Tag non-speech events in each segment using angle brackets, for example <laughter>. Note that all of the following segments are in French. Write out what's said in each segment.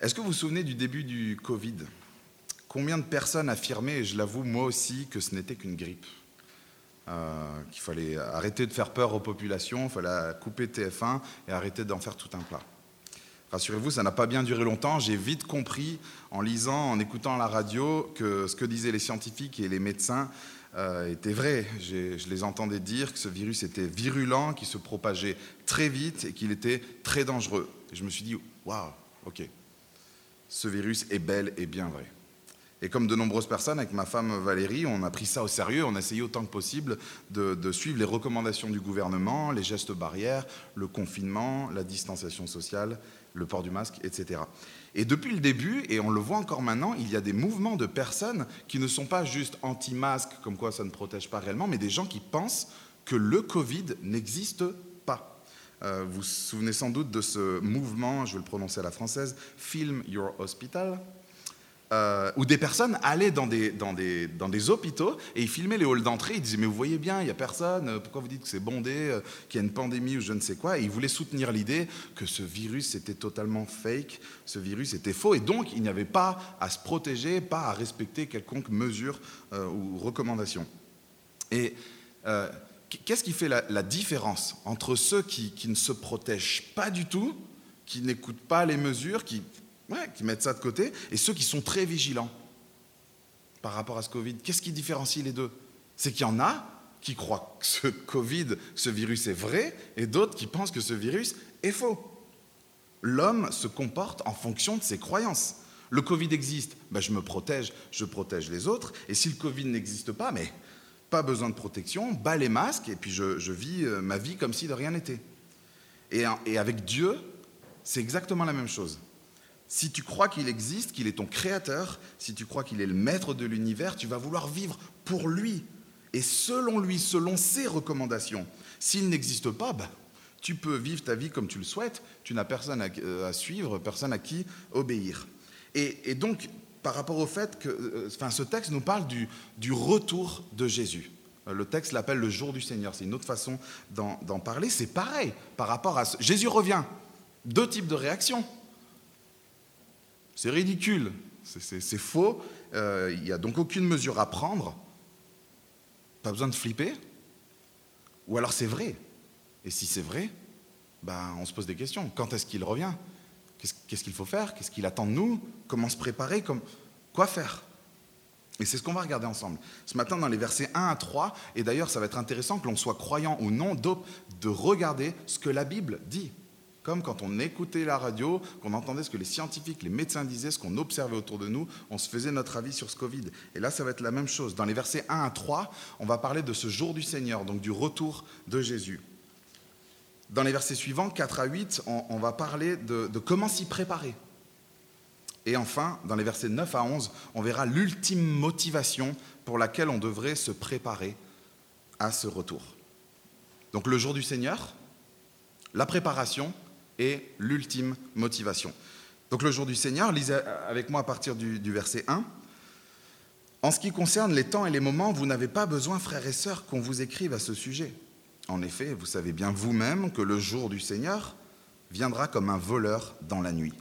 Est-ce que vous vous souvenez du début du Covid? Combien de personnes affirmaient, et je l'avoue moi aussi, que ce n'était qu'une grippe? Euh, Qu'il fallait arrêter de faire peur aux populations, il fallait couper TF1 et arrêter d'en faire tout un plat. Rassurez-vous, ça n'a pas bien duré longtemps. J'ai vite compris, en lisant, en écoutant la radio, que ce que disaient les scientifiques et les médecins euh, était vrai. Je les entendais dire que ce virus était virulent, qu'il se propageait très vite et qu'il était très dangereux. Et je me suis dit, waouh, ok, ce virus est bel et bien vrai. Et comme de nombreuses personnes, avec ma femme Valérie, on a pris ça au sérieux, on a essayé autant que possible de, suivre les recommandations du gouvernement, les gestes barrières, le confinement, la distanciation sociale, le port du masque, etc. Et depuis le début, et on le voit encore maintenant, il y a des mouvements de personnes qui ne sont pas juste anti-masque, comme quoi ça ne protège pas réellement, mais des gens qui pensent que le Covid n'existe. Euh, vous vous souvenez sans doute de ce mouvement, je vais le prononcer à la française, Film Your Hospital, euh, où des personnes allaient dans des, hôpitaux et ils filmaient les halls d'entrée. Ils disaient Mais vous voyez bien, il n'y a personne, euh, pourquoi vous dites que c'est bondé, qu'il y a une pandémie ou je ne sais quoi? Et ils voulaient soutenir l'idée que ce virus était totalement fake, ce virus était faux, et donc il n'y avait pas à se protéger, pas à respecter quelconque mesure ou recommandation. Et qu'est-ce qui fait la, différence entre ceux qui, qui ne se protègent pas du tout, qui n'écoutent pas les mesures, qui qui mettent ça de côté, et ceux qui sont très vigilants par rapport à ce Covid? Qu'est-ce qui différencie les deux? C'est qu'il y en a qui croient que ce Covid, ce virus est vrai, et d'autres qui pensent que ce virus est faux. L'homme se comporte en fonction de ses croyances. Le Covid existe, ben je me protège, je protège les autres, et si le Covid n'existe pas, mais pas besoin de protection, bas les masques, et puis je, je vis euh, ma vie comme si de rien n'était. Et, et avec Dieu, c'est exactement la même chose. Si tu crois qu'il existe, qu'il est ton créateur, si tu crois qu'il est le maître de l'univers, tu vas vouloir vivre pour lui et selon lui, selon ses recommandations. S'il n'existe pas, bah, tu peux vivre ta vie comme tu le souhaites, tu n'as personne à, euh, suivre, personne à qui obéir. Et, donc, par rapport au fait que euh, enfin, ce texte nous parle du, retour de Jésus. Euh, le texte l'appelle le jour du Seigneur, c'est une autre façon d'en parler. C'est pareil par rapport à... Ce... Jésus revient. Deux types de réactions. C'est ridicule, c'est faux, euh, il n'y a donc aucune mesure à prendre. Pas besoin de flipper. Ou alors c'est vrai. Et si c'est vrai, ben, on se pose des questions. Quand est-ce qu'il revient? Qu'est-ce qu'il faut faire? Qu'est-ce qu'il attend de nous? Comment se préparer? Quoi faire? Et c'est ce qu'on va regarder ensemble. Ce matin, dans les versets 1 à 3, et d'ailleurs, ça va être intéressant que l'on soit croyant ou non, de regarder ce que la Bible dit. Comme quand on écoutait la radio, qu'on entendait ce que les scientifiques, les médecins disaient, ce qu'on observait autour de nous, on se faisait notre avis sur ce Covid. Et là, ça va être la même chose. Dans les versets 1 à 3, on va parler de ce jour du Seigneur, donc du retour de Jésus. Dans les versets suivants, 4 à 8, on, va parler de, comment s'y préparer. Et enfin, dans les versets 9 à 11, on verra l'ultime motivation pour laquelle on devrait se préparer à ce retour. Donc le jour du Seigneur, la préparation et l'ultime motivation. Donc le jour du Seigneur, lisez avec moi à partir du, verset 1. En ce qui concerne les temps et les moments, vous n'avez pas besoin, frères et sœurs, qu'on vous écrive à ce sujet. En effet, vous savez bien vous-même que le jour du Seigneur viendra comme un voleur dans la nuit.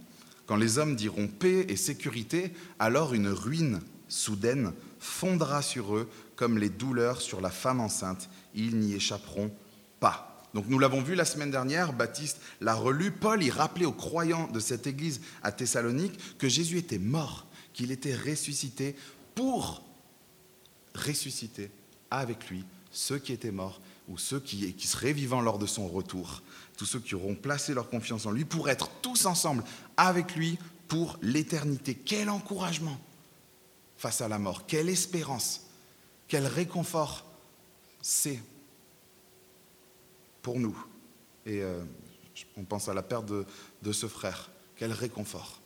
Quand les hommes diront paix et sécurité, alors une ruine soudaine fondra sur eux comme les douleurs sur la femme enceinte. Ils n'y échapperont pas. Donc nous l'avons vu la semaine dernière, Baptiste l'a relu, Paul y rappelait aux croyants de cette église à Thessalonique que Jésus était mort, qu'il était ressuscité pour ressusciter avec lui ceux qui étaient morts ou ceux qui, qui seraient vivants lors de son retour, tous ceux qui auront placé leur confiance en lui pour être tous ensemble avec lui pour l'éternité. Quel encouragement face à la mort, quelle espérance, quel réconfort c'est pour nous. Et euh, on pense à la perte de, ce frère. Quel réconfort.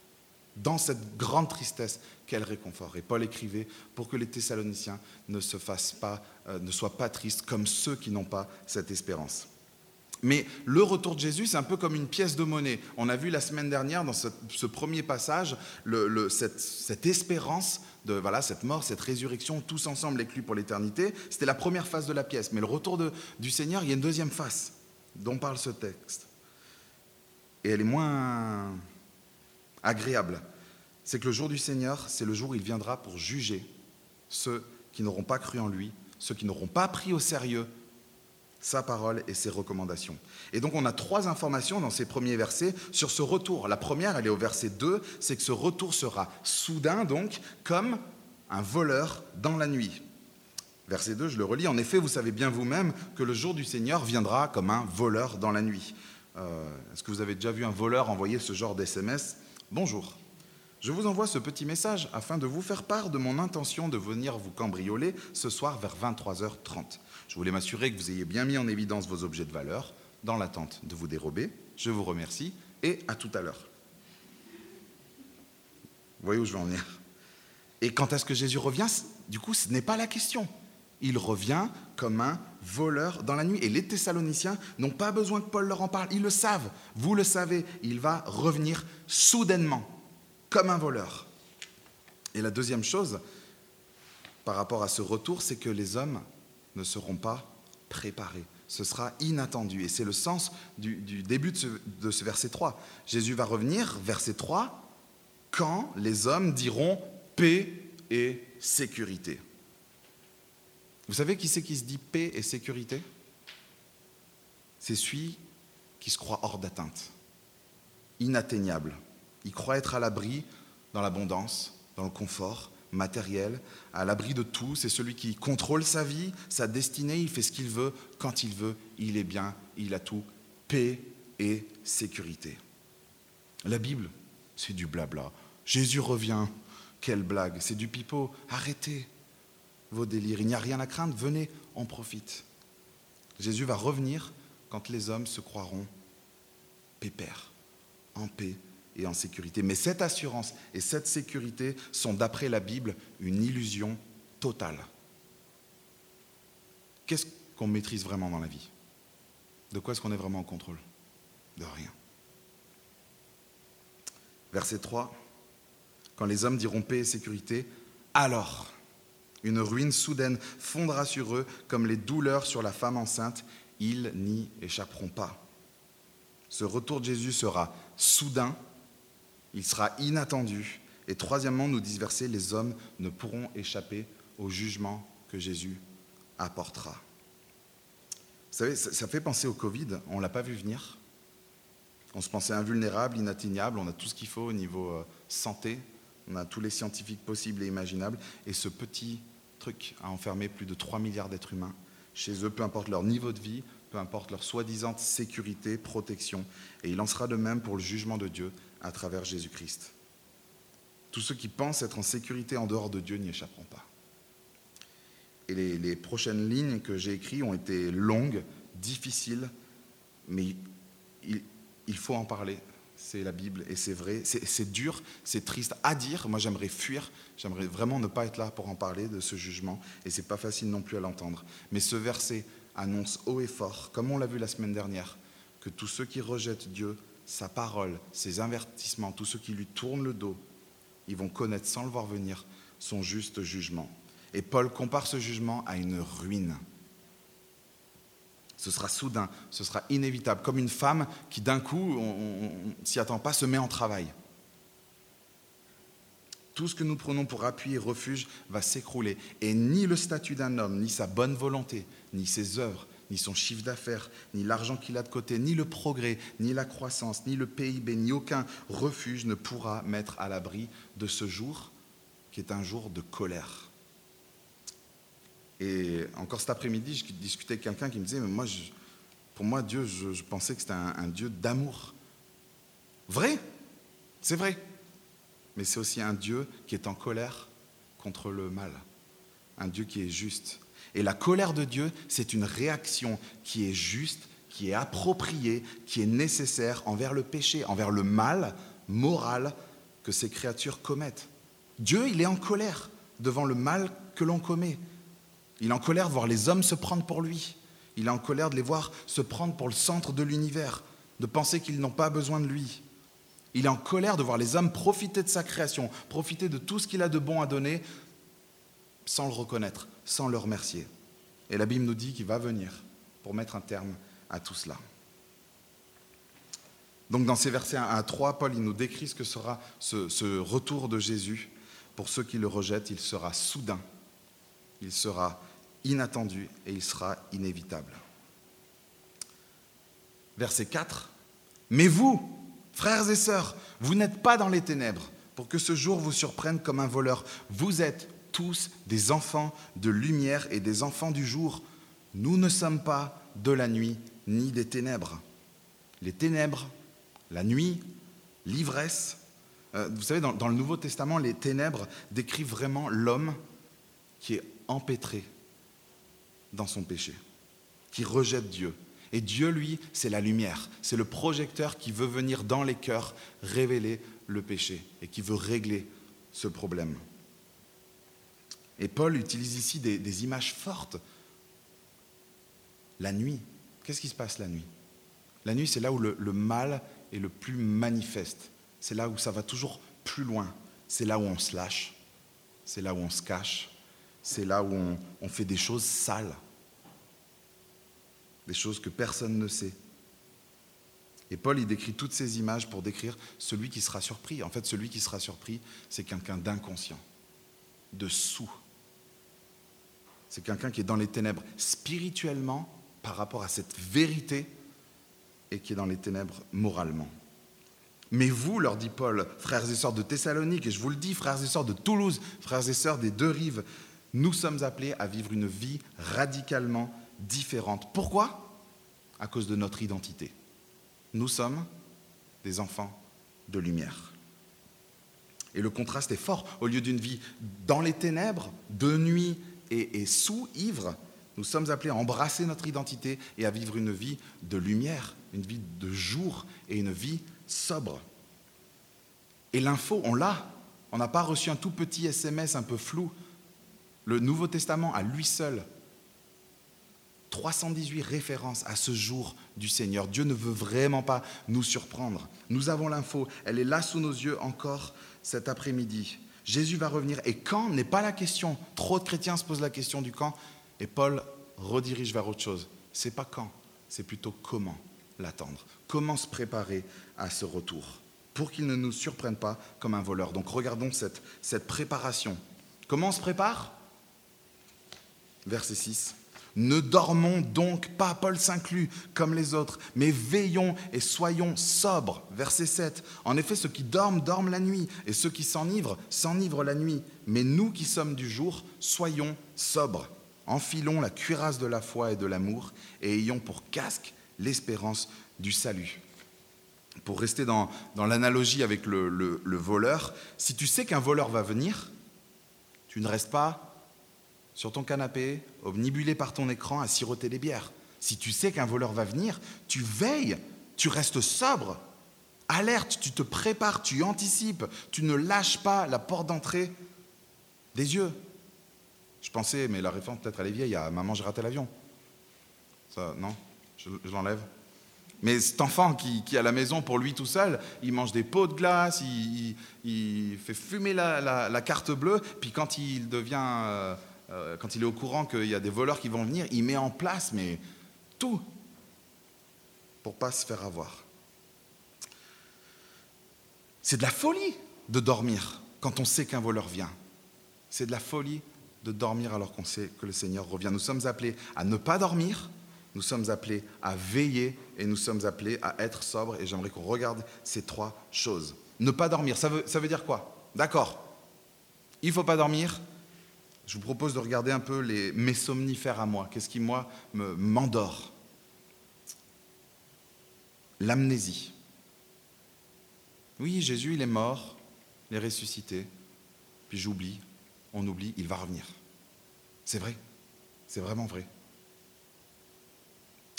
Dans cette grande tristesse, quel réconfort. Et Paul écrivait pour que les Thessaloniciens ne se fassent pas, euh, ne soient pas tristes comme ceux qui n'ont pas cette espérance. Mais le retour de Jésus, c'est un peu comme une pièce de monnaie. On a vu la semaine dernière, dans ce, premier passage, cette, espérance de voilà, cette mort, cette résurrection, tous ensemble éclus pour l'éternité. C'était la première phase de la pièce. Mais le retour du Seigneur, il y a une deuxième face dont parle ce texte. Et elle est moins, agréable, c'est que le jour du Seigneur, c'est le jour où il viendra pour juger ceux qui n'auront pas cru en lui, ceux qui n'auront pas pris au sérieux sa parole et ses recommandations. Et donc on a trois informations dans ces premiers versets sur ce retour. La première, elle est au verset 2, c'est que ce retour sera soudain, donc, comme un voleur dans la nuit. Verset 2, je le relis, en effet, vous savez bien vous-même que le jour du Seigneur viendra comme un voleur dans la nuit. Euh, est-ce que vous avez déjà vu un voleur envoyer ce genre d'SMS Bonjour. Je vous envoie ce petit message afin de vous faire part de mon intention de venir vous cambrioler ce soir vers 23h30. Je voulais m'assurer que vous ayez bien mis en évidence vos objets de valeur dans l'attente de vous dérober. Je vous remercie et à tout à l'heure. Voyez où je veux en venir? Et quand est-ce que Jésus revient? Du coup, ce n'est pas la question. Il revient comme un voleur dans la nuit. Et les Thessaloniciens n'ont pas besoin que Paul leur en parle. Ils le savent. Vous le savez. Il va revenir soudainement comme un voleur. Et la deuxième chose, par rapport à ce retour, c'est que les hommes ne seront pas préparés. Ce sera inattendu. Et c'est le sens du, début de ce, de ce, verset 3. Jésus va revenir, verset 3, quand les hommes diront paix et sécurité. Vous savez qui c'est qui se dit paix et sécurité? C'est celui qui se croit hors d'atteinte, inatteignable. Il croit être à l'abri dans l'abondance, dans le confort matériel, à l'abri de tout. C'est celui qui contrôle sa vie, sa destinée, il fait ce qu'il veut, quand il veut, il est bien, il a tout, paix et sécurité. La Bible, c'est du blabla. Jésus revient, quelle blague, c'est du pipeau. Arrêtez vos délires, il n'y a rien à craindre, venez, on profite. Jésus va revenir quand les hommes se croiront pépères, en paix et en sécurité. Mais cette assurance et cette sécurité sont, d'après la Bible, une illusion totale. Qu'est-ce qu'on maîtrise vraiment dans la vie? De quoi est-ce qu'on est vraiment en contrôle? De rien. Verset 3. Quand les hommes diront paix et sécurité, alors une ruine soudaine fondra sur eux comme les douleurs sur la femme enceinte. Ils n'y échapperont pas. Ce retour de Jésus sera soudain, il sera inattendu. Et troisièmement, nous disent versets, les hommes ne pourront échapper au jugement que Jésus apportera. Vous savez, ça fait penser au Covid, on ne l'a pas vu venir. On se pensait invulnérable, inatteignable, on a tout ce qu'il faut au niveau euh, santé, on a tous les scientifiques possibles et imaginables, et ce petit truc a enfermé plus de 3 milliards d'êtres humains chez eux, peu importe leur niveau de vie, peu importe leur soi-disant sécurité, protection, et il en sera de même pour le jugement de Dieu à travers Jésus-Christ. Tous ceux qui pensent être en sécurité en dehors de Dieu n'y échapperont pas. Et les, prochaines lignes que j'ai écrites ont été longues, difficiles, mais il faut en parler. C'est la Bible et c'est vrai. C'est dur, c'est triste à dire. Moi, j'aimerais fuir. J'aimerais vraiment ne pas être là pour en parler de ce jugement. Et c'est pas facile non plus à l'entendre. Mais ce verset annonce haut et fort, comme on l'a vu la semaine dernière, que tous ceux qui rejettent Dieu sa parole, ses avertissements, tous ceux qui lui tournent le dos, ils vont connaître sans le voir venir son juste jugement. Et Paul compare ce jugement à une ruine. Ce sera soudain, ce sera inévitable, comme une femme qui d'un coup, on ne s'y attend pas, se met en travail. Tout ce que nous prenons pour appui et refuge va s'écrouler. Et ni le statut d'un homme, ni sa bonne volonté, ni ses œuvres, ni son chiffre d'affaires, ni l'argent qu'il a de côté, ni le progrès, ni la croissance, ni le PIB, ni aucun refuge ne pourra mettre à l'abri de ce jour qui est un jour de colère. Et encore cet après-midi, je discutais avec quelqu'un qui me disait, mais moi, pour moi, Dieu, je, pensais que c'était un Dieu d'amour. Vrai, c'est vrai. Mais c'est aussi un Dieu qui est en colère contre le mal. Un Dieu qui est juste. Et la colère de Dieu, c'est une réaction qui est juste, qui est appropriée, qui est nécessaire envers le péché, envers le mal moral que ces créatures commettent. Dieu, il est en colère devant le mal que l'on commet. Il est en colère de voir les hommes se prendre pour lui. Il est en colère de les voir se prendre pour le centre de l'univers, de penser qu'ils n'ont pas besoin de lui. Il est en colère de voir les hommes profiter de sa création, profiter de tout ce qu'il a de bon à donner, sans le reconnaître, sans le remercier. Et la Bible nous dit qu'il va venir pour mettre un terme à tout cela. Donc dans ces versets 1 à 3, Paul il nous décrit ce que sera ce, ce retour de Jésus. Pour ceux qui le rejettent, il sera soudain, il sera inattendu et il sera inévitable. Verset 4. Mais vous, frères et sœurs, vous n'êtes pas dans les ténèbres pour que ce jour vous surprenne comme un voleur. Vous êtes tous des enfants de lumière et des enfants du jour. Nous ne sommes pas de la nuit ni des ténèbres. Les ténèbres, la nuit, l'ivresse. Euh, vous savez, dans, dans le Nouveau Testament, les ténèbres décrivent vraiment l'homme qui est empêtré dans son péché, qui rejette Dieu. Et Dieu, lui, c'est la lumière, c'est le projecteur qui veut venir dans les cœurs révéler le péché et qui veut régler ce problème. Et Paul utilise ici des, images fortes. La nuit, qu'est-ce qui se passe la nuit? La nuit, c'est là où le, mal est le plus manifeste. C'est là où ça va toujours plus loin. C'est là où on se lâche. C'est là où on se cache. C'est là où on fait des choses sales. Des choses que personne ne sait. Et Paul, il décrit toutes ces images pour décrire celui qui sera surpris. En fait, celui qui sera surpris, c'est quelqu'un d'inconscient, de sous. C'est quelqu'un qui est dans les ténèbres spirituellement par rapport à cette vérité et qui est dans les ténèbres moralement. Mais vous, leur dit Paul, frères et sœurs de Thessalonique, et je vous le dis, frères et sœurs de Toulouse, frères et sœurs des deux rives, nous sommes appelés à vivre une vie radicalement différente. Pourquoi? À cause de notre identité. Nous sommes des enfants de lumière. Et le contraste est fort. Au lieu d'une vie dans les ténèbres, de nuit et, et, sous ivre, nous sommes appelés à embrasser notre identité et à vivre une vie de lumière, une vie de jour et une vie sobre. Et l'info, on l'a. On n'a pas reçu un tout petit SMS un peu flou. Le Nouveau Testament, à lui seul, 318 références à ce jour du Seigneur. Dieu ne veut vraiment pas nous surprendre. Nous avons l'info, elle est là sous nos yeux encore cet après-midi. Jésus va revenir. Et quand n'est pas la question. Trop de chrétiens se posent la question du quand. Et Paul redirige vers autre chose. C'est pas quand, c'est plutôt comment l'attendre. Comment se préparer à ce retour pour qu'il ne nous surprenne pas comme un voleur. Donc regardons cette, cette préparation. Comment on se prépare? Verset 6. Ne dormons donc pas, Paul s'inclut, comme les autres, mais veillons et soyons sobres. Verset 7. En effet, ceux qui dorment, dorment la nuit, et ceux qui s'enivrent, s'enivrent la nuit. Mais nous qui sommes du jour, soyons sobres. Enfilons la cuirasse de la foi et de l'amour, et ayons pour casque l'espérance du salut. Pour rester dans, dans l'analogie avec le, le, le voleur, si tu sais qu'un voleur va venir, tu ne restes pas sur ton canapé, omnibulé par ton écran, à siroter des bières. Si tu sais qu'un voleur va venir, tu veilles, tu restes sobre, alerte, tu te prépares, tu anticipes, tu ne lâches pas la porte d'entrée des yeux. Je pensais, mais la réforme peut-être elle est vieille, à Maman j'ai raté l'avion. Ça, non Je, l'enlève mais cet enfant qui, qui, est à la maison pour lui tout seul, il mange des pots de glace, il, fait fumer la, carte bleue, puis quand il devient... Euh, euh, quand il est au courant qu'il y a des voleurs qui vont venir, il met en place mais tout pour pas se faire avoir. C'est de la folie de dormir quand on sait qu'un voleur vient. C'est de la folie de dormir alors qu'on sait que le Seigneur revient. Nous sommes appelés à ne pas dormir, nous sommes appelés à veiller et nous sommes appelés à être sobres. Et j'aimerais qu'on regarde ces trois choses. Ne pas dormir, ça veut, ça veut dire quoi? D'accord. Il ne faut pas dormir, je vous propose de regarder un peu les, mes somnifères à moi. Qu'est-ce qui, moi, m'endort? L'amnésie. Oui, Jésus, il est mort, il est ressuscité. Puis j'oublie, on oublie, il va revenir. C'est vrai, c'est vraiment vrai.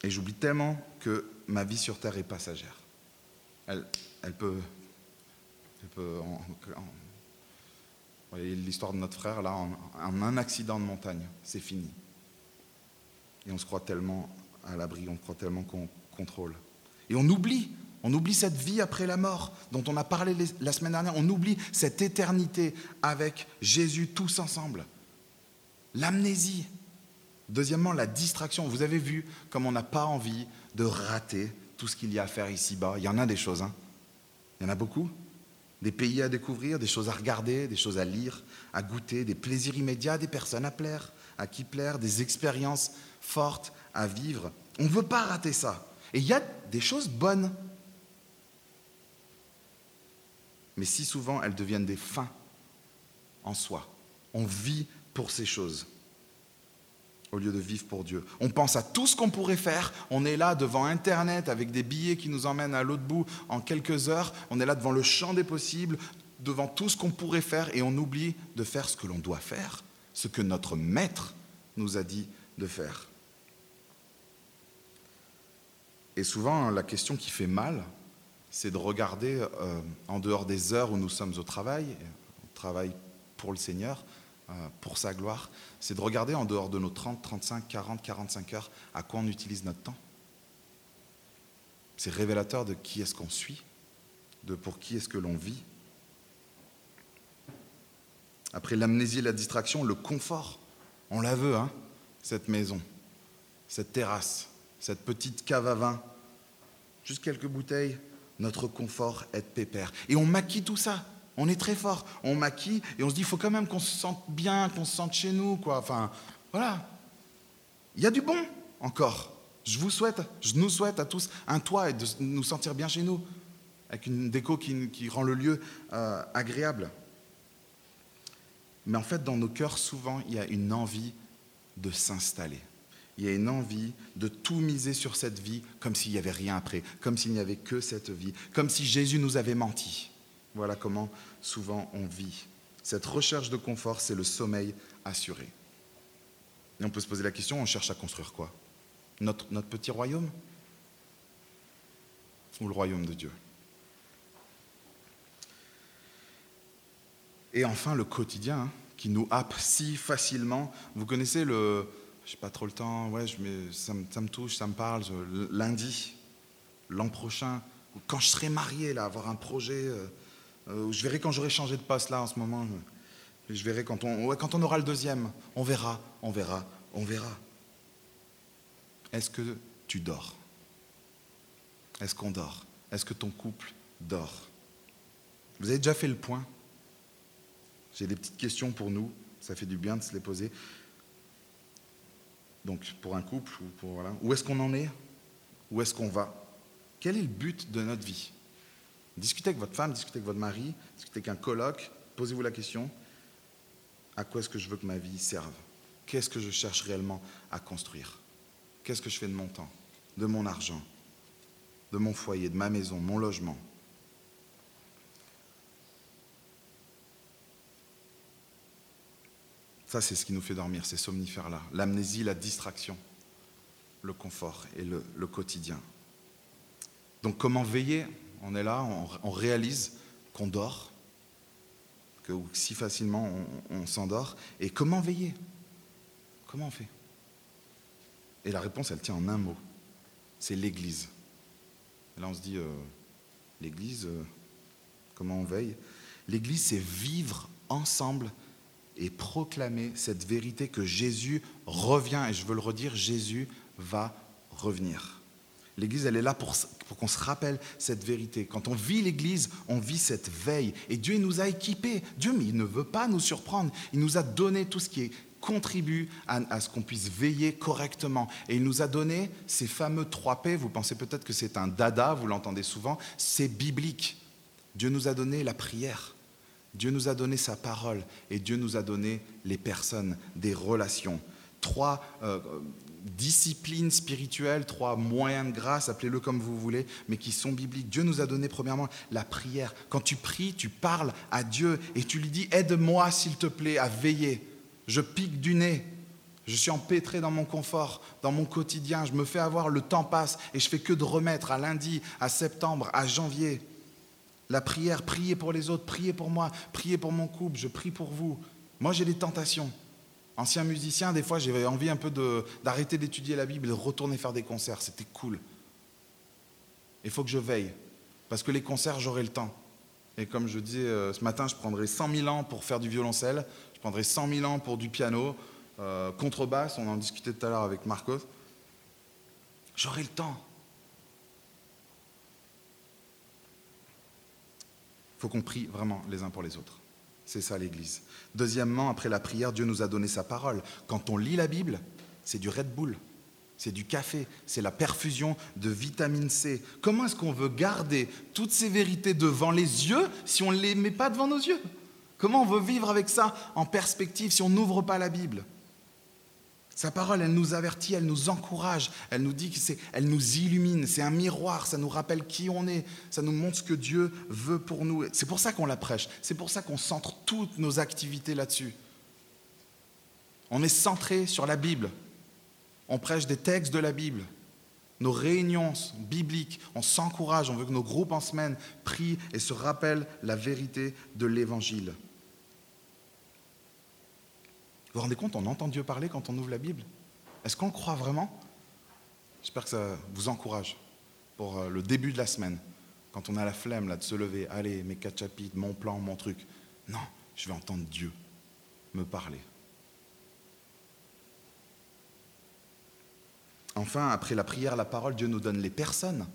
Et j'oublie tellement que ma vie sur Terre est passagère. Elle, elle peut, elle peut l'histoire de notre frère, là, en, un accident de montagne, c'est fini. Et on se croit tellement à l'abri, on croit tellement qu'on contrôle. Et on oublie, on oublie cette vie après la mort dont on a parlé la semaine dernière, on oublie cette éternité avec Jésus tous ensemble. L'amnésie. Deuxièmement, la distraction. Vous avez vu comme on n'a pas envie de rater tout ce qu'il y a à faire ici-bas. Il y en a des choses, hein. Il y en a beaucoup. Des pays à découvrir, des choses à regarder, des choses à lire, à goûter, des plaisirs immédiats, des personnes à plaire, à qui plaire, des expériences fortes à vivre. On ne veut pas rater ça. Et il y a des choses bonnes. Mais si souvent elles deviennent des fins en soi. On vit pour ces choses au lieu de vivre pour Dieu. On pense à tout ce qu'on pourrait faire. On est là devant Internet avec des billets qui nous emmènent à l'autre bout en quelques heures. On est là devant le champ des possibles, devant tout ce qu'on pourrait faire et on oublie de faire ce que l'on doit faire, ce que notre maître nous a dit de faire. Et souvent, la question qui fait mal, c'est de regarder euh, en dehors des heures où nous sommes au travail, au travail pour le Seigneur, pour sa gloire, c'est de regarder en dehors de nos 30, 35, 40, 45 heures à quoi on utilise notre temps. C'est révélateur de qui est-ce qu'on suit, de pour qui est-ce que l'on vit. Après l'amnésie et la distraction, le confort, on la veut, hein, cette maison, cette terrasse, cette petite cave à vin, juste quelques bouteilles, notre confort est pépère. Et on maquille tout ça. On est très fort, on maquille et on se dit, il faut quand même qu'on se sente bien, qu'on se sente chez nous, quoi. Enfin, voilà. Il y a du bon encore. Je vous souhaite, je nous souhaite à tous un toit et de nous sentir bien chez nous, avec une déco qui, rend le lieu euh, agréable. Mais en fait, dans nos cœurs, souvent, il y a une envie de s'installer. Il y a une envie de tout miser sur cette vie comme s'il n'y avait rien après, comme s'il n'y avait que cette vie, comme si Jésus nous avait menti. Voilà comment souvent on vit. Cette recherche de confort, c'est le sommeil assuré. Et on peut se poser la question, on cherche à construire quoi? Notre, petit royaume? Ou le royaume de Dieu? Et enfin, le quotidien hein, qui nous happe si facilement. Vous connaissez le... Je n'ai pas trop le temps, je ça, me, touche, ça me parle. lundi, l'an prochain, quand je serai marié, avoir un projet... Euh, euh, je verrai quand j'aurai changé de poste là en ce moment. Je verrai quand on, quand on aura le deuxième. On verra, on verra, on verra. Est-ce que tu dors? Est-ce qu'on dort? Est-ce que ton couple dort? Vous avez déjà fait le point? J'ai des petites questions pour nous. Ça fait du bien de se les poser. Donc, pour un couple, ou pour, voilà. où est-ce qu'on en est? Où est-ce qu'on va? Quel est le but de notre vie? Discutez avec votre femme, discutez avec votre mari, discutez avec un colloque, posez-vous la question, à quoi est-ce que je veux que ma vie serve? Qu'est-ce que je cherche réellement à construire? Qu'est-ce que je fais de mon temps, de mon argent, de mon foyer, de ma maison, mon logement? Ça, c'est ce qui nous fait dormir, ces somnifères-là. L'amnésie, la distraction, le confort et le, le quotidien. Donc comment veiller on est là, on, réalise qu'on dort, que si facilement on, s'endort. Et comment veiller? Comment on fait? Et la réponse, elle tient en un mot. C'est l'Église. là, on se dit, euh, l'Église, euh, comment on veille? L'Église, c'est vivre ensemble et proclamer cette vérité que Jésus revient. Et je veux le redire, Jésus va revenir. L'Église, elle est là pour, qu'on se rappelle cette vérité. Quand on vit l'Église, on vit cette veille. Et Dieu nous a équipés. Dieu, mais il ne veut pas nous surprendre. Il nous a donné tout ce qui contribue à, ce qu'on puisse veiller correctement. Et il nous a donné ces fameux trois P. Vous pensez peut-être que c'est un dada, vous l'entendez souvent. C'est biblique. Dieu nous a donné la prière. Dieu nous a donné sa parole. Et Dieu nous a donné les personnes, des relations trois euh, disciplines spirituelles, trois moyens de grâce, appelez-le comme vous voulez, mais qui sont bibliques. Dieu nous a donné premièrement la prière. Quand tu pries, tu parles à Dieu et tu lui dis, aide-moi s'il te plaît à veiller. Je pique du nez. Je suis empêtré dans mon confort, dans mon quotidien. Je me fais avoir, le temps passe et je fais que de remettre à lundi, à septembre, à janvier. La prière, priez pour les autres, priez pour moi, priez pour mon couple, je prie pour vous. Moi, j'ai des tentations. Ancien musicien, des fois, j'avais envie un peu d'arrêter d'étudier la Bible et de retourner faire des concerts. C'était cool. Il faut que je veille. Parce que les concerts, j'aurai le temps. Et comme je dis euh, ce matin, je prendrai 100 000 ans pour faire du violoncelle. Je prendrai 100 000 ans pour du piano. Euh, contrebasse, on en discutait tout à l'heure avec Marcos. J'aurai le temps. Il faut qu'on prie vraiment les uns pour les autres. C'est ça l'Église. Deuxièmement, après la prière, Dieu nous a donné sa parole. Quand on lit la Bible, c'est du Red Bull, c'est du café, c'est la perfusion de vitamine C. Comment est-ce qu'on veut garder toutes ces vérités devant les yeux si on ne les met pas devant nos yeux? Comment on veut vivre avec ça en perspective si on n'ouvre pas la Bible? Sa parole, elle nous avertit, elle nous encourage, elle nous dit que c'est, elle nous illumine, c'est un miroir, ça nous rappelle qui on est, ça nous montre ce que Dieu veut pour nous. C'est pour ça qu'on la prêche, c'est pour ça qu'on centre toutes nos activités là-dessus. On est centré sur la Bible. On prêche des textes de la Bible. Nos réunions bibliques, on s'encourage, on veut que nos groupes en semaine prient et se rappellent la vérité de l'Évangile. Vous rendez compte, on entend Dieu parler quand on ouvre la Bible? Est-ce qu'on croit vraiment? J'espère que ça vous encourage pour euh, le début de la semaine, quand on a la flemme là, de se lever, allez, mes quatre chapitres, mon plan, mon truc. Non, je vais entendre Dieu me parler. Enfin, après la prière, la parole, Dieu nous donne les personnes,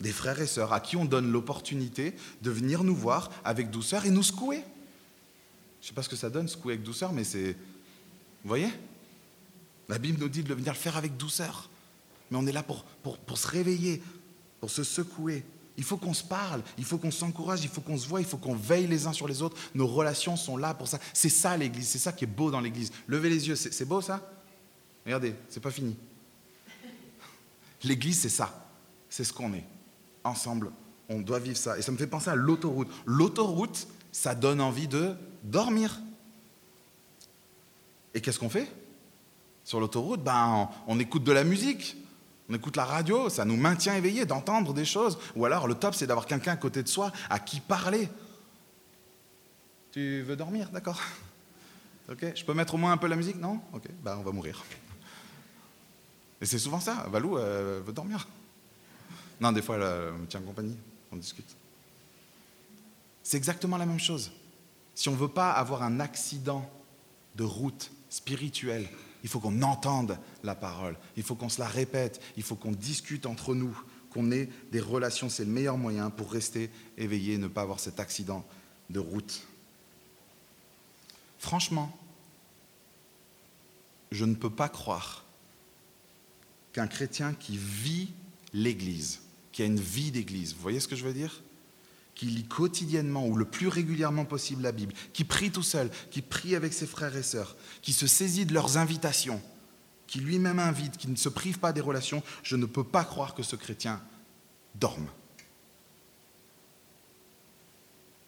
des frères et sœurs, à qui on donne l'opportunité de venir nous voir avec douceur et nous secouer. Je sais pas ce que ça donne, secouer avec douceur, mais c'est... Vous voyez? La Bible nous dit de venir le faire avec douceur. Mais on est là pour, pour, pour se réveiller, pour se secouer. Il faut qu'on se parle, il faut qu'on s'encourage, il faut qu'on se voit, il faut qu'on veille les uns sur les autres. Nos relations sont là pour ça. C'est ça l'Église, c'est ça qui est beau dans l'Église. Levez les yeux, c'est beau ça? Regardez, c'est pas fini. <laughs> L'Église, c'est ça. C'est ce qu'on est. Ensemble, on doit vivre ça. Et ça me fait penser à l'autoroute. L'autoroute, ça donne envie de dormir. Et qu'est-ce qu'on fait Sur l'autoroute, ben, on, écoute de la musique. On écoute la radio, ça nous maintient éveillés d'entendre des choses. Ou alors, le top, c'est d'avoir quelqu'un à côté de soi à qui parler. Tu veux dormir, d'accord? Ok, je peux mettre au moins un peu la musique Non? Ok, ben, on va mourir. Et c'est souvent ça. Valou elle veut dormir. Non, des fois, elle me tient compagnie. On discute. C'est exactement la même chose. Si on ne veut pas avoir un accident de route spirituelle, il faut qu'on entende la parole, il faut qu'on se la répète, il faut qu'on discute entre nous, qu'on ait des relations. C'est le meilleur moyen pour rester éveillé et ne pas avoir cet accident de route. Franchement, je ne peux pas croire qu'un chrétien qui vit l'Église, qui a une vie d'Église, vous voyez ce que je veux dire? Qui lit quotidiennement ou le plus régulièrement possible la Bible, qui prie tout seul, qui prie avec ses frères et sœurs, qui se saisit de leurs invitations, qui lui-même invite, qui ne se prive pas des relations, je ne peux pas croire que ce chrétien dorme.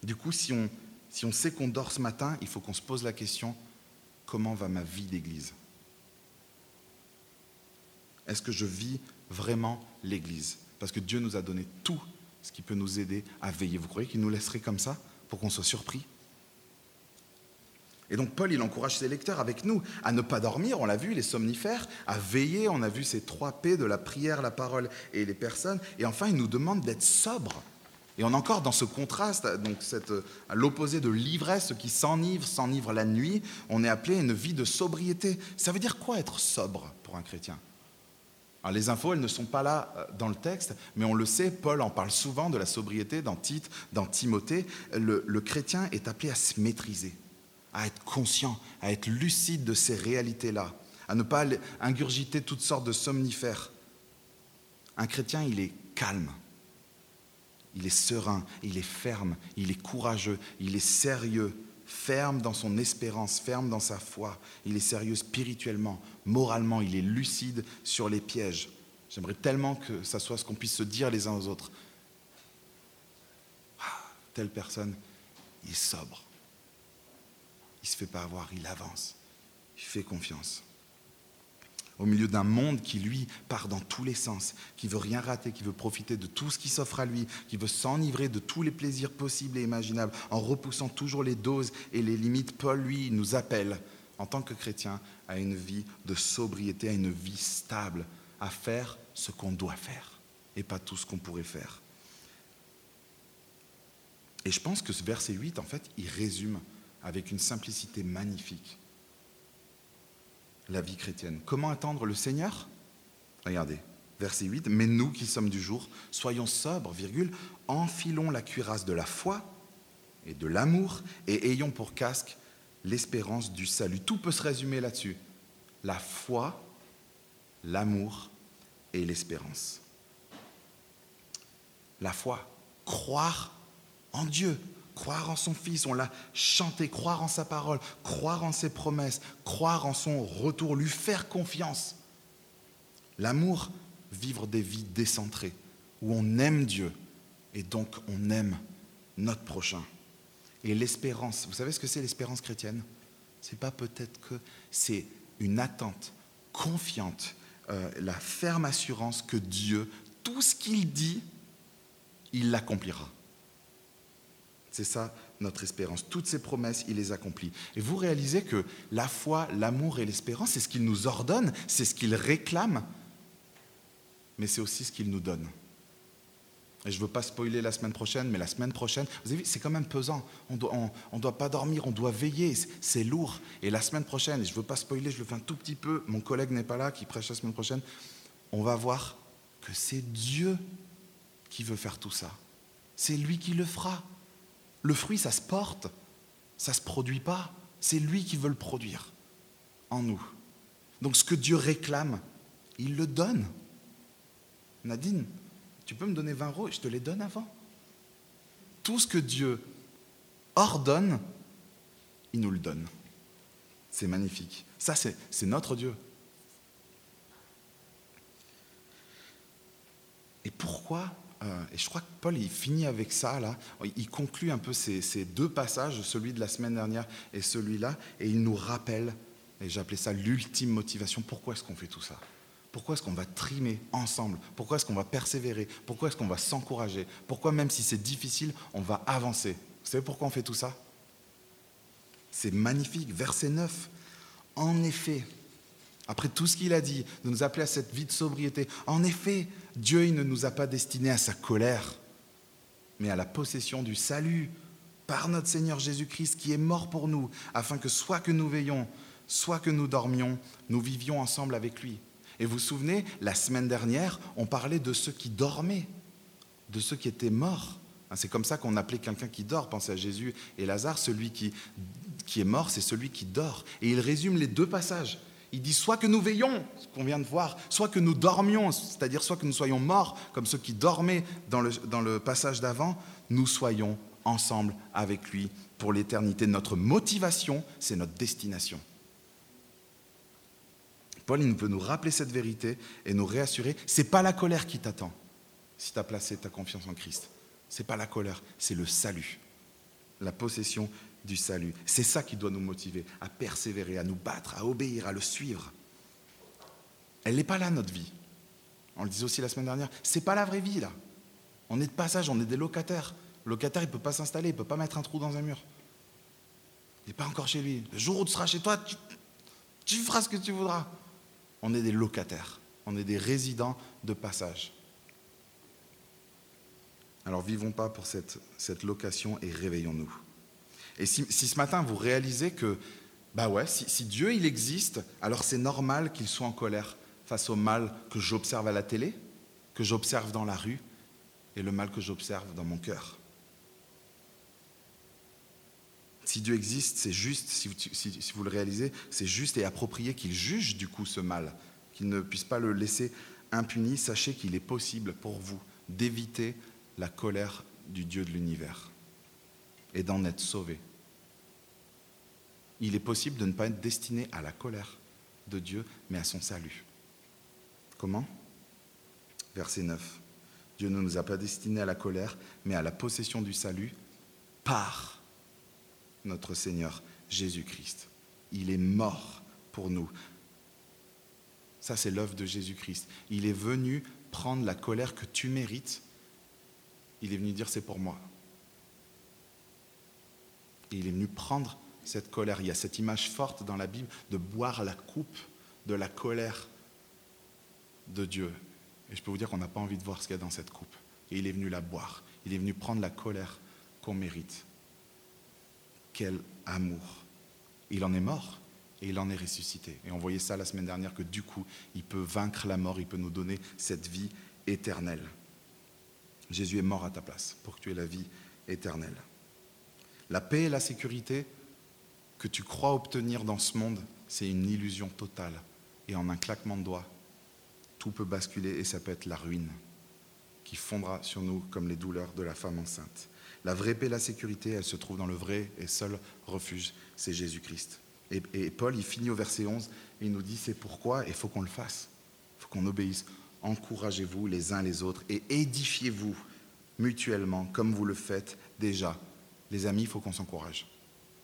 Du coup, si on, si on sait qu'on dort ce matin, il faut qu'on se pose la question, comment va ma vie d'Église? Est-ce que je vis vraiment l'Église? Parce que Dieu nous a donné tout ce qui peut nous aider à veiller. Vous croyez qu'il nous laisserait comme ça pour qu'on soit surpris? Et donc Paul, il encourage ses lecteurs avec nous à ne pas dormir, on l'a vu, les somnifères, à veiller, on a vu ces trois P de la prière, la parole et les personnes. Et enfin, il nous demande d'être sobre. Et on est encore dans ce contraste, donc à l'opposé de l'ivresse, qui s'enivre, s'enivre la nuit, on est appelé à une vie de sobriété. Ça veut dire quoi être sobre pour un chrétien? Les infos, elles ne sont pas là euh, dans le texte, mais on le sait, Paul en parle souvent de la sobriété dans Tite, dans Timothée. Le chrétien est appelé à se maîtriser, à être conscient, à être lucide de ces réalités-là, à ne pas ingurgiter toutes sortes de somnifères. Un chrétien, il est calme, il est serein, il est ferme, il est courageux, il est sérieux, ferme dans son espérance, ferme dans sa foi. Il est sérieux spirituellement, moralement, il est lucide sur les pièges. J'aimerais tellement que ça soit ce qu'on puisse se dire les uns aux autres. Ah, telle personne, il est sobre. Il ne se fait pas avoir, il avance. Il fait confiance au milieu d'un monde qui, lui, part dans tous les sens, qui veut rien rater, qui veut profiter de tout ce qui s'offre à lui, qui veut s'enivrer de tous les plaisirs possibles et imaginables, en repoussant toujours les doses et les limites. Paul, lui, nous appelle, en tant que chrétien, à une vie de sobriété, à une vie stable, à faire ce qu'on doit faire, et pas tout ce qu'on pourrait faire. Et je pense que ce verset 8, en fait, il résume avec une simplicité magnifique la vie chrétienne. Comment attendre le Seigneur? Regardez, verset 8, mais nous qui sommes du jour, soyons sobres, virgule, enfilons la cuirasse de la foi et de l'amour et ayons pour casque l'espérance du salut. Tout peut se résumer là-dessus. La foi, l'amour et l'espérance. La foi, croire en Dieu, croire en son Fils, on l'a chanté, croire en sa parole, croire en ses promesses, croire en son retour, lui faire confiance. L'amour, vivre des vies décentrées, où on aime Dieu et donc on aime notre prochain. Et l'espérance, vous savez ce que c'est l'espérance chrétienne? C'est pas peut-être que c'est une attente confiante, euh, la ferme assurance que Dieu, tout ce qu'il dit, il l'accomplira. C'est ça notre espérance. Toutes ses promesses, il les accomplit. Et vous réalisez que la foi, l'amour et l'espérance, c'est ce qu'il nous ordonne, c'est ce qu'il réclame, mais c'est aussi ce qu'il nous donne. Et je ne veux pas spoiler la semaine prochaine, mais la semaine prochaine, vous avez vu, c'est quand même pesant. On ne doit pas dormir, on doit veiller, c'est lourd. Et la semaine prochaine, et je ne veux pas spoiler, je le fais un tout petit peu, mon collègue n'est pas là, qui prêche la semaine prochaine, on va voir que c'est Dieu qui veut faire tout ça. C'est lui qui le fera. Le fruit, ça se porte, ça ne se produit pas. C'est lui qui veut le produire en nous. Donc ce que Dieu réclame, il le donne. Nadine, tu peux me donner 20 euros et je te les donne avant. Tout ce que Dieu ordonne, il nous le donne. C'est magnifique. Ça, c'est notre Dieu. Et pourquoi euh, et je crois que Paul, il finit avec ça, là. Il conclut un peu ces, ces deux passages, celui de la semaine dernière et celui-là, et il nous rappelle, et j'appelais ça l'ultime motivation, pourquoi est-ce qu'on fait tout ça? Pourquoi est-ce qu'on va trimer ensemble? Pourquoi est-ce qu'on va persévérer? Pourquoi est-ce qu'on va s'encourager? Pourquoi même si c'est difficile, on va avancer? Vous savez pourquoi on fait tout ça? C'est magnifique. Verset 9. En effet, après tout ce qu'il a dit, de nous appeler à cette vie de sobriété, en effet, Dieu il ne nous a pas destinés à sa colère, mais à la possession du salut par notre Seigneur Jésus-Christ qui est mort pour nous, afin que soit que nous veillions, soit que nous dormions, nous vivions ensemble avec lui. Et vous vous souvenez, la semaine dernière, on parlait de ceux qui dormaient, de ceux qui étaient morts. Hein, c'est comme ça qu'on appelait quelqu'un qui dort. Pensez à Jésus et Lazare. Celui qui, qui est mort, c'est celui qui dort. Et il résume les deux passages. Il dit soit que nous veillons, ce qu'on vient de voir, soit que nous dormions, c'est-à-dire soit que nous soyons morts, comme ceux qui dormaient dans le, dans le passage d'avant, nous soyons ensemble avec lui pour l'éternité. Notre motivation, c'est notre destination. Paul, il veut nous rappeler cette vérité et nous réassurer. Ce n'est pas la colère qui t'attend si tu as placé ta confiance en Christ. Ce n'est pas la colère, c'est le salut, la possession du salut. C'est ça qui doit nous motiver à persévérer, à nous battre, à obéir, à le suivre. Elle n'est pas là, notre vie. On le disait aussi la semaine dernière, ce n'est pas la vraie vie, là. On est de passage, on est des locataires. Le locataire, il ne peut pas s'installer, il ne peut pas mettre un trou dans un mur. Il n'est pas encore chez lui. Le jour où tu seras chez toi, tu feras ce que tu voudras on est des locataires, on est des résidents de passage. Alors vivons pas pour cette, cette location et réveillons-nous. Et si, ce matin vous réalisez que, bah ouais, si, si Dieu il existe, alors c'est normal qu'il soit en colère face au mal que j'observe à la télé, que j'observe dans la rue, et le mal que j'observe dans mon cœur. Si Dieu existe, c'est juste, si vous, le réalisez, c'est juste et approprié qu'il juge du coup ce mal, qu'il ne puisse pas le laisser impuni. Sachez qu'il est possible pour vous d'éviter la colère du Dieu de l'univers et d'en être sauvé. Il est possible de ne pas être destiné à la colère de Dieu, mais à son salut. Comment? Verset 9. Dieu ne nous a pas destinés à la colère, mais à la possession du salut par notre Seigneur Jésus-Christ. Il est mort pour nous. Ça, c'est l'œuvre de Jésus-Christ. Il est venu prendre la colère que tu mérites. Il est venu dire c'est pour moi. Il est venu prendre cette colère. Il y a cette image forte dans la Bible de boire la coupe de la colère de Dieu. Et je peux vous dire qu'on n'a pas envie de voir ce qu'il y a dans cette coupe. Et il est venu la boire. Il est venu prendre la colère qu'on mérite quel amour. Il en est mort. et il en est ressuscité. Et on voyait ça la semaine dernière, que du coup, il peut vaincre la mort, il peut nous donner cette vie éternelle. Jésus est mort à ta place pour que tu aies la vie éternelle. La paix et la sécurité que tu crois obtenir dans ce monde, c'est une illusion totale. Et en un claquement de doigts, tout peut basculer et ça peut être la ruine qui fondra sur nous comme les douleurs de la femme enceinte. La vraie paix et la sécurité, elle se trouve dans le vrai et seul refuge, c'est Jésus-Christ. Et, Paul, il finit au verset 11, et il nous dit, c'est pourquoi il faut qu'on le fasse, il faut qu'on obéisse. Encouragez-vous les uns les autres et édifiez-vous mutuellement comme vous le faites déjà. Les amis, il faut qu'on s'encourage.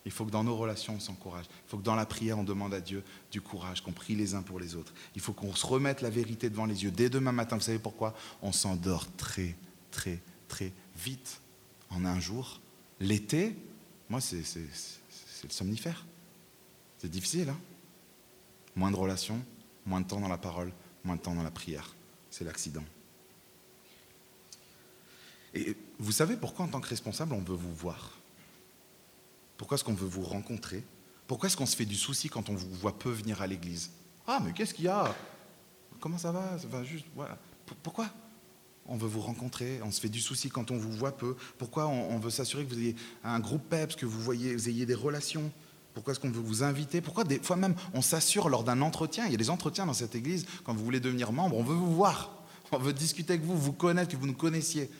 Il faut que dans nos relations, on s'encourage. Il faut que dans la prière, on demande à Dieu du courage, qu'on prie les uns pour les autres. Il faut qu'on se remette la vérité devant les yeux. Dès demain matin, vous savez pourquoi? On s'endort très, très, très vite en un jour. L'été, moi, c'est le somnifère. C'est difficile, hein? Moins de relations, moins de temps dans la parole, moins de temps dans la prière. C'est l'accident. Et vous savez pourquoi, en tant que responsable, on veut vous voir? Pourquoi est-ce qu'on veut vous rencontrer? Pourquoi est-ce qu'on se fait du souci quand on vous voit peu venir à l'église? Ah, mais qu'est-ce qu'il y a? Comment ça va? Ça va juste. Pourquoi? On veut vous rencontrer, on se fait du souci quand on vous voit peu. Pourquoi on, veut s'assurer que vous ayez un groupe PEPS, que vous, vous ayez des relations? Pourquoi est-ce qu'on veut vous inviter? Pourquoi des fois même on s'assure lors d'un entretien, il y a des entretiens dans cette église, quand vous voulez devenir membre, on veut vous voir, on veut discuter avec vous, vous connaître, que vous nous connaissiez.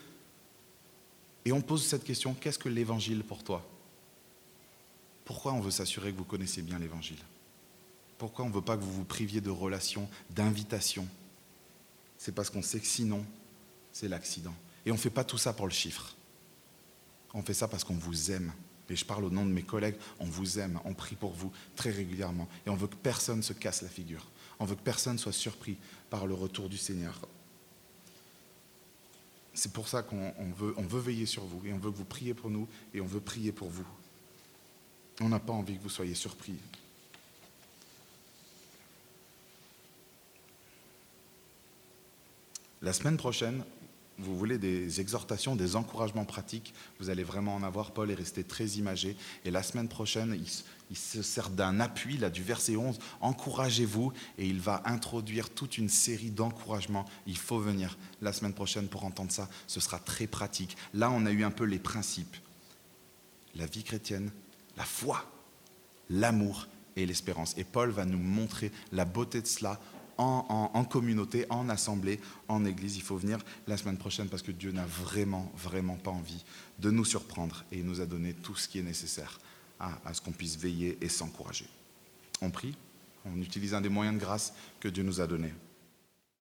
Et on pose cette question, qu'est-ce que l'évangile pour toi? Pourquoi on veut s'assurer que vous connaissez bien l'évangile? Pourquoi on ne veut pas que vous vous priviez de relations, d'invitations? C'est parce qu'on sait que sinon, c'est l'accident. Et on ne fait pas tout ça pour le chiffre. On fait ça parce qu'on vous aime et je parle au nom de mes collègues, on vous aime, on prie pour vous très régulièrement. Et on veut que personne se casse la figure. On veut que personne soit surpris par le retour du Seigneur. C'est pour ça qu'on veut, veut veiller sur vous et on veut que vous priez pour nous et on veut prier pour vous. On n'a pas envie que vous soyez surpris. La semaine prochaine, vous voulez des exhortations, des encouragements pratiques, vous allez vraiment en avoir. Paul est resté très imagé. Et la semaine prochaine, il, se sert d'un appui, là, du verset 11. Encouragez-vous. Et il va introduire toute une série d'encouragements. Il faut venir la semaine prochaine pour entendre ça. Ce sera très pratique. Là, on a eu un peu les principes. La vie chrétienne, la foi, l'amour et l'espérance. Et Paul va nous montrer la beauté de cela en, communauté, en assemblée, en église. Il faut venir la semaine prochaine parce que Dieu n'a vraiment, vraiment pas envie de nous surprendre et il nous a donné tout ce qui est nécessaire à, à ce qu'on puisse veiller et s'encourager. On prie, on utilise un des moyens de grâce que Dieu nous a donnés.